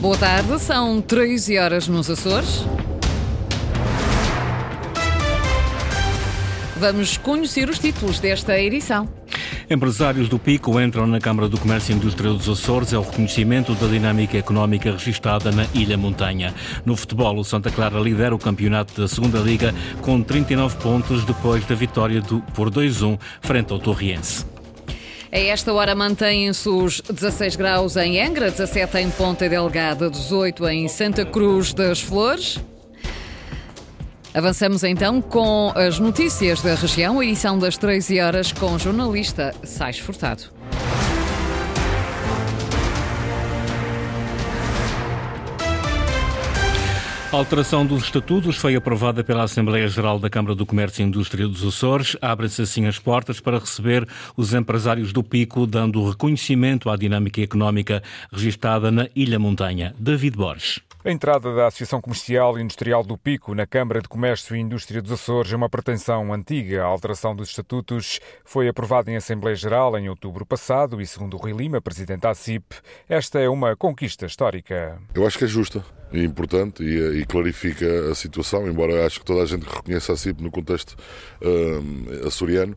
Boa tarde, são 13 horas nos Açores. Vamos conhecer os títulos desta edição. Empresários do Pico entram na Câmara do Comércio e Indústria dos Açores. É o reconhecimento da dinâmica económica registada na Ilha Montanha. No futebol, o Santa Clara lidera o campeonato da Segunda Liga com 39 pontos depois da vitória do, por 2-1 frente ao Torriense. A esta hora mantêm-se os 16 graus em Angra, 17 em Ponta Delgada, 18 em Santa Cruz das Flores. Avançamos então com as notícias da região, edição das 13 horas com o jornalista Sais Furtado. A alteração dos estatutos foi aprovada pela Assembleia Geral da Câmara do Comércio e Indústria dos Açores. Abrem-se assim as portas para receber os empresários do Pico, dando reconhecimento à dinâmica económica registada na Ilha Montanha. David Borges. A entrada da Associação Comercial e Industrial do Pico na Câmara de Comércio e Indústria dos Açores é uma pretensão antiga. A alteração dos estatutos foi aprovada em Assembleia Geral em outubro passado e, segundo o Rui Lima, presidente da ACIP, esta é uma conquista histórica. Eu acho que é justa e importante e, e, clarifica a situação, embora acho que toda a gente reconheça a CIP no contexto uh, açoriano,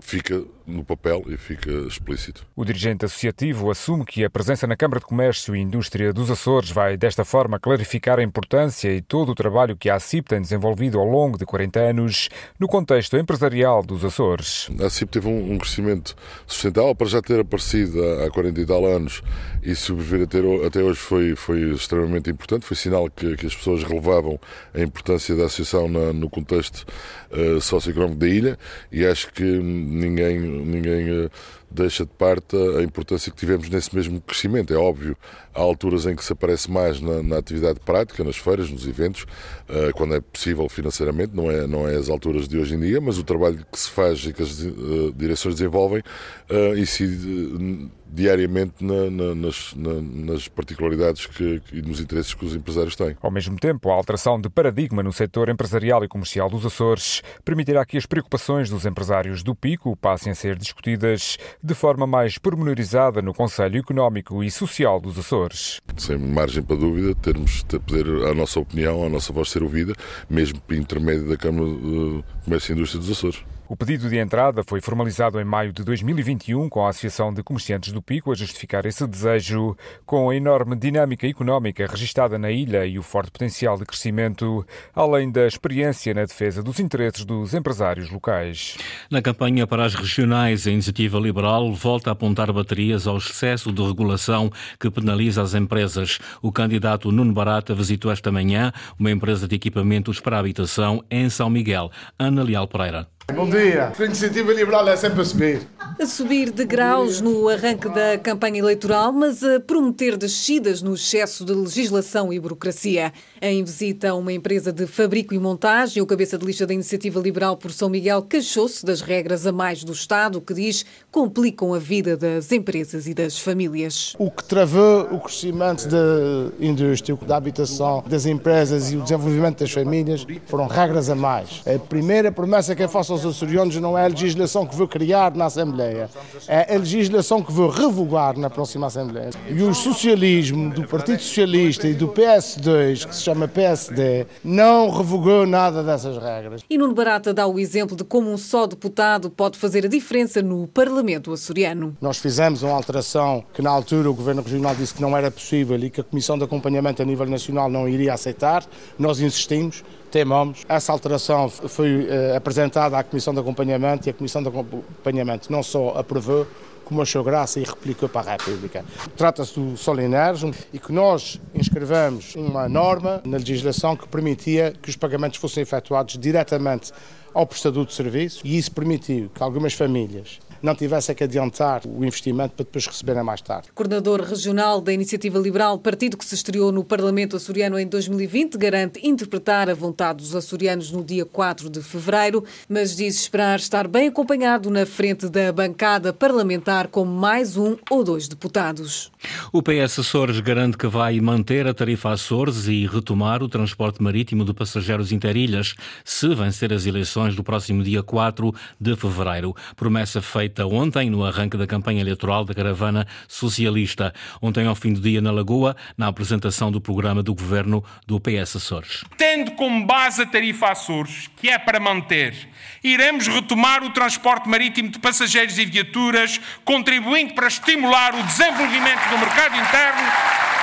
fica no papel e fica explícito. O dirigente associativo assume que a presença na Câmara de Comércio e Indústria dos Açores vai, desta forma, clarificar a importância e todo o trabalho que a ACIP tem desenvolvido ao longo de 40 anos no contexto empresarial dos Açores. A ACIP teve um, crescimento sustentável para já ter aparecido há 40 e tal anos e sobreviver até, até hoje foi, foi extremamente importante. Foi sinal que, que as pessoas relevavam a importância da associação na, no contexto uh, socioeconómico da ilha e acho que ninguém ninguém eh, deixa de parte a importância que tivemos nesse mesmo crescimento. É óbvio, há alturas em que se aparece mais na, na atividade prática, nas feiras, nos eventos, uh, quando é possível financeiramente, não é, não é as alturas de hoje em dia, mas o trabalho que se faz e que as uh, direções desenvolvem uh, incide diariamente na, na, nas, na, nas, particularidades que, e nos interesses que os empresários têm. Ao mesmo tempo, a alteração de paradigma no setor empresarial e comercial dos Açores permitirá que as preocupações dos empresários do Pico passem a ser discutidas de forma mais pormenorizada no Conselho Económico e Social dos Açores. Sem margem para dúvida, termos de poder a nossa opinião, a nossa voz ser ouvida, mesmo por intermédio da Câmara de Comércio e Indústria dos Açores. O pedido de entrada foi formalizado em maio de 2021 com a Associação de Comerciantes do Pico a justificar esse desejo, com a enorme dinâmica económica registada na ilha e o forte potencial de crescimento, além da experiência na defesa dos interesses dos empresários locais. Na campanha para as regionais, a Iniciativa Liberal volta a apontar baterias ao excesso de regulação que penaliza as empresas. O candidato Nuno Barata visitou esta manhã uma empresa de equipamentos para habitação em São Miguel. Ana Leal Pereira. Bom dia. A iniciativa liberal é sempre a subir. A subir de graus no arranque da campanha eleitoral, mas a prometer descidas no excesso de legislação e burocracia. Em visita a uma empresa de fabrico e montagem, o cabeça de lista da Iniciativa Liberal por São Miguel queixou-se das regras a mais do Estado, que diz complicam a vida das empresas e das famílias. O que travou o crescimento da indústria, da habitação, das empresas e o desenvolvimento das famílias foram regras a mais. A primeira promessa que é faço aos açorianos não é a legislação que vou criar na Assembleia, é a legislação que vou revogar na próxima Assembleia. E o socialismo do Partido Socialista e do PS2, que se chama PSD, não revogou nada dessas regras. E Nuno Barata dá o exemplo de como um só deputado pode fazer a diferença no Parlamento açoriano. Nós fizemos uma alteração que na altura o Governo Regional disse que não era possível e que a Comissão de Acompanhamento a nível nacional não iria aceitar. Nós insistimos, temamos. Essa alteração foi uh, apresentada à Comissão de Acompanhamento e a Comissão de Acompanhamento não só aprovou, como achou graça e replicou para a República. Trata-se do Solinergum e que nós inscrevemos uma norma na legislação que permitia que os pagamentos fossem efetuados diretamente ao prestador de serviços e isso permitiu que algumas famílias não tivessem que adiantar o investimento para depois receberem mais tarde. Coordenador regional da Iniciativa Liberal, partido que se estreou no Parlamento açoriano em 2020, garante interpretar a vontade dos açorianos no dia 4 de fevereiro, mas diz esperar estar bem acompanhado na frente da bancada parlamentar com mais um ou dois deputados. O PS Açores garante que vai manter a tarifa Açores e retomar o transporte marítimo de passageiros interilhas se vencer as eleições eleições do próximo dia 4 de fevereiro. Promessa feita ontem no arranque da campanha eleitoral da caravana socialista. Ontem, ao fim do dia, na Lagoa, na apresentação do programa do governo do PS Açores. Tendo como base a tarifa Açores, que é para manter, iremos retomar o transporte marítimo de passageiros e viaturas, contribuindo para estimular o desenvolvimento do mercado interno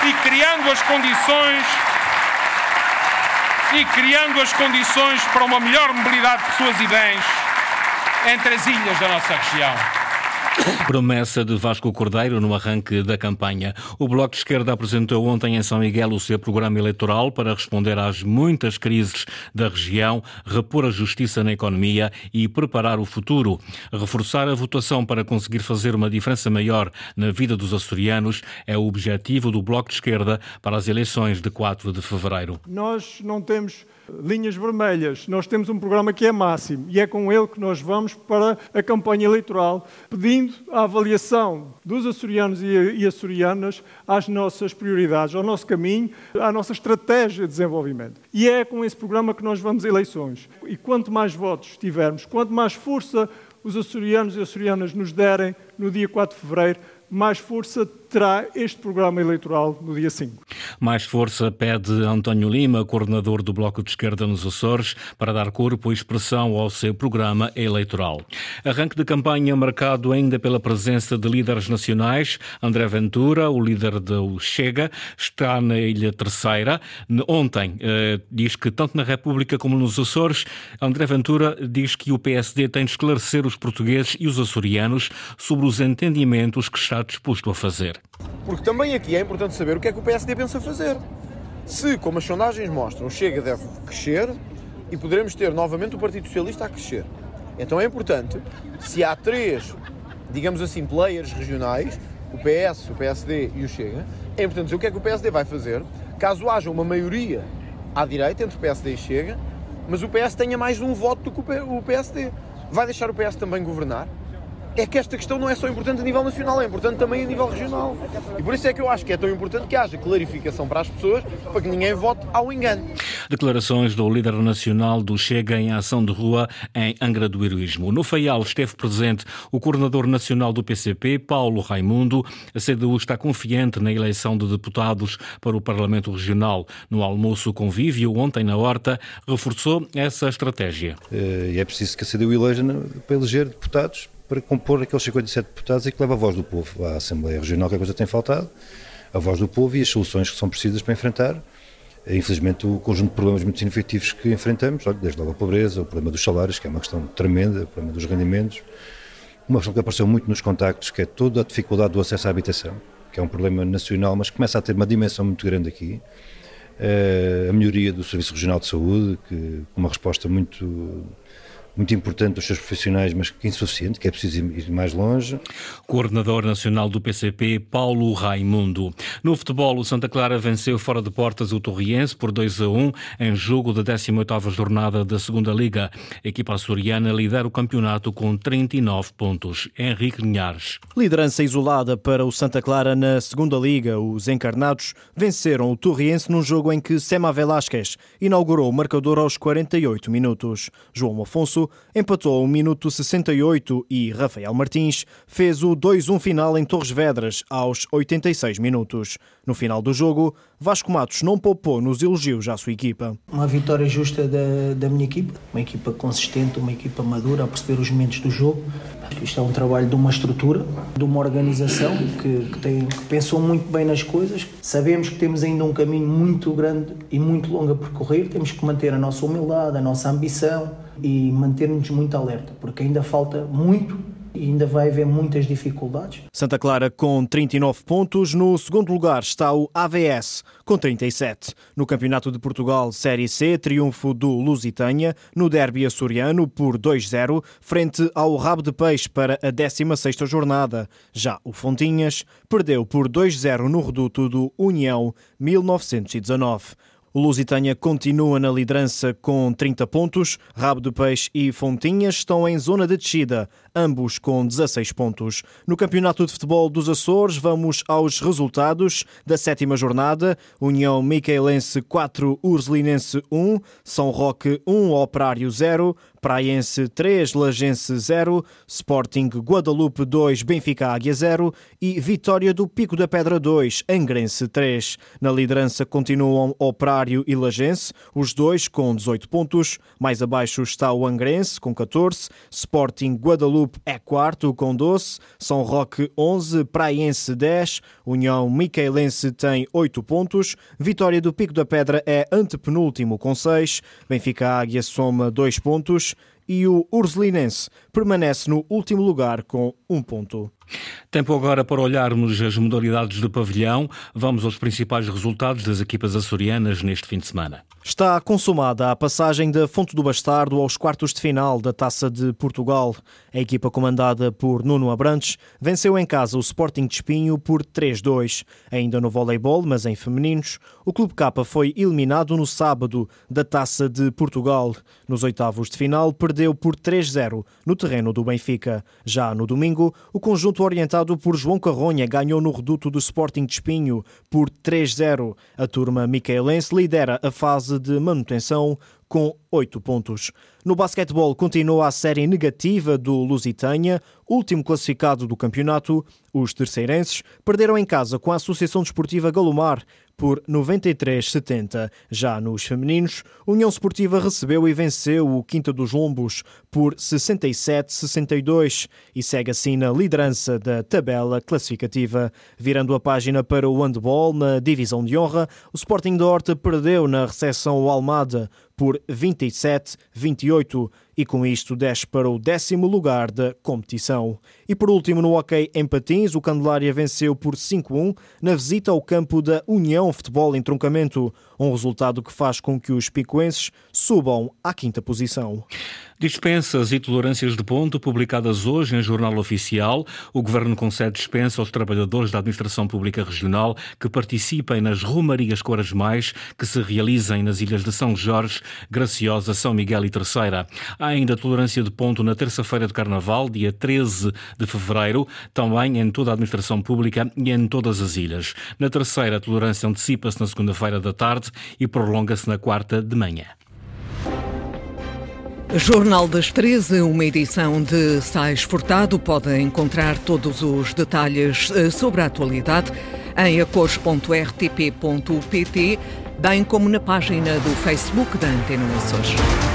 e criando as condições e criando as condições para uma melhor mobilidade de pessoas e bens entre as ilhas da nossa região. Promessa de Vasco Cordeiro no arranque da campanha. O Bloco de Esquerda apresentou ontem em São Miguel o seu programa eleitoral para responder às muitas crises da região, repor a justiça na economia e preparar o futuro. Reforçar a votação para conseguir fazer uma diferença maior na vida dos açorianos é o objetivo do Bloco de Esquerda para as eleições de 4 de fevereiro. Nós não temos linhas vermelhas. Nós temos um programa que é máximo e é com ele que nós vamos para a campanha eleitoral, pedindo a avaliação dos açorianos e açorianas às nossas prioridades, ao nosso caminho, à nossa estratégia de desenvolvimento. E é com esse programa que nós vamos a eleições. E quanto mais votos tivermos, quanto mais força os açorianos e açorianas nos derem no dia 4 de fevereiro, mais força terá este programa eleitoral no dia 5. Mais força pede António Lima, coordenador do Bloco de Esquerda nos Açores, para dar corpo e expressão ao seu programa eleitoral. Arranque de campanha marcado ainda pela presença de líderes nacionais. André Ventura, o líder do Chega, está na Ilha Terceira. Ontem eh, diz que tanto na República como nos Açores, André Ventura diz que o PSD tem de esclarecer os portugueses e os açorianos sobre os entendimentos que está disposto a fazer. Porque também aqui é importante saber o que é que o PSD pensa fazer. Se, como as sondagens mostram, o Chega deve crescer e poderemos ter novamente o Partido Socialista a crescer. Então é importante, se há três, digamos assim, players regionais, o PS, o PSD e o Chega, é importante dizer o que é que o PSD vai fazer caso haja uma maioria à direita entre o PSD e Chega, mas o PS tenha mais de um voto do que o PSD. Vai deixar o PS também governar? É que esta questão não é só importante a nível nacional, é importante também a nível regional. E por isso é que eu acho que é tão importante que haja clarificação para as pessoas, para que ninguém vote ao engano. Declarações do líder nacional do Chega em ação de rua em Angra do Heroísmo. No Faial esteve presente o coordenador nacional do PCP, Paulo Raimundo. A CDU está confiante na eleição de deputados para o Parlamento Regional. No almoço convívio, ontem na Horta, reforçou essa estratégia. Eh, e é preciso que a CDU eleja para eleger deputados para compor aqueles 57 deputados e que leva a voz do povo à Assembleia Regional, que a coisa tem faltado, a voz do povo e as soluções que são precisas para enfrentar, eh, infelizmente, o conjunto de problemas muito significativos que enfrentamos, desde logo a pobreza, o problema dos salários, que é uma questão tremenda, o problema dos rendimentos, uma questão que apareceu muito nos contactos, que é toda a dificuldade do acesso à habitação, que é um problema nacional, mas começa a ter uma dimensão muito grande aqui. Eh, a melhoria do Serviço Regional de Saúde, que uma resposta muito muito importante dos seus profissionais, mas que insuficiente, que é preciso ir mais longe. Coordenador Nacional do PCP, Paulo Raimundo. No futebol, o Santa Clara venceu fora de portas o Torriense por 2 a 1 em jogo da 18ª jornada da Segunda Liga. A equipa açoriana lidera o campeonato com 39 pontos. Henrique Linhares. Liderança isolada para o Santa Clara na Segunda Liga. Os encarnados venceram o Torriense num jogo em que Sema Velasquez inaugurou o marcador aos 48 minutos. João Afonso empatou ao minuto 68 e Rafael Martins fez o 2-1 final em Torres Vedras aos 86 minutos. No final do jogo, Vasco Matos não poupou nos elogios à sua equipa. Uma vitória justa da, da minha equipa, uma equipa consistente, uma equipa madura a perceber os momentos do jogo. Isto é um trabalho de uma estrutura, de uma organização que, que, tem, que pensou muito bem nas coisas. Sabemos que temos ainda um caminho muito grande e muito longo a percorrer. Temos que manter a nossa humildade, a nossa ambição e manter-nos muito alerta, porque ainda falta muito e ainda vai haver muitas dificuldades. Santa Clara com 39 pontos. No segundo lugar está o AVS com 37. No Campeonato de Portugal Série C, triunfo do Lusitânia no derby açoriano por 2-0 frente ao Rabo de Peixe para a 16ª jornada. Já o Fontinhas perdeu por 2-0 no reduto do União 1919. O Lusitânia continua na liderança com 30 pontos. Rabo de Peixe e Fontinhas estão em zona de descida ambos com 16 pontos. No Campeonato de Futebol dos Açores, vamos aos resultados da sétima jornada. União Micaelense 4, Ursulinense 1, São Roque 1, Operário 0, Praiense 3, Lagense 0, Sporting Guadalupe 2, Benfica Águia 0 e Vitória do Pico da Pedra 2, Angrense 3. Na liderança continuam Operário e Lagense, os dois com 18 pontos. Mais abaixo está o Angrense com 14, Sporting Guadalupe é quarto com 12, São Roque 11, Praiense 10, União Micaelense tem 8 pontos, Vitória do Pico da Pedra é antepenúltimo com 6, Benfica Águia soma 2 pontos, e o Ursulinense permanece no último lugar com um ponto. Tempo agora para olharmos as modalidades do pavilhão. Vamos aos principais resultados das equipas açorianas neste fim de semana. Está consumada a passagem da Fonte do Bastardo aos quartos de final da Taça de Portugal. A equipa comandada por Nuno Abrantes venceu em casa o Sporting de Espinho por 3-2. Ainda no voleibol, mas em femininos, o Clube K foi eliminado no sábado da Taça de Portugal. Nos oitavos de final, perdeu por 3-0 no terreno do Benfica. Já no domingo, o conjunto orientado por João Carronha ganhou no reduto do Sporting de Espinho por 3-0. A turma micaelense lidera a fase de manutenção com oito pontos. No basquetebol continua a série negativa do Lusitânia, último classificado do campeonato. Os terceirenses perderam em casa com a Associação Desportiva Galomar por 93-70. Já nos femininos, União Esportiva recebeu e venceu o Quinta dos Lombos por 67-62 e segue assim na liderança da tabela classificativa. Virando a página para o handball na divisão de honra, o Sporting da Horta perdeu na recepção ao Almada por 27-28 e com isto desce para o décimo lugar da competição. E por último, no hockey em patins, o Candelária venceu por 5-1 na visita ao campo da União Futebol em Troncamento, um resultado que faz com que os picoenses subam à quinta posição. Dispensas e tolerâncias de ponto publicadas hoje em Jornal Oficial. O Governo concede dispensa aos trabalhadores da Administração Pública Regional que participem nas Romarias Coras Mais que se realizem nas ilhas de São Jorge, Graciosa, São Miguel e Terceira. Há ainda tolerância de ponto na terça-feira de Carnaval, dia 13 de fevereiro, também em toda a Administração Pública e em todas as ilhas. Na terceira, a tolerância antecipa-se na segunda-feira da tarde e prolonga-se na quarta de manhã. Jornal das 13, uma edição de Sais Furtado. Pode encontrar todos os detalhes eh, sobre a atualidade em acores.rtp.pt, bem como na página do Facebook da Antena Açores.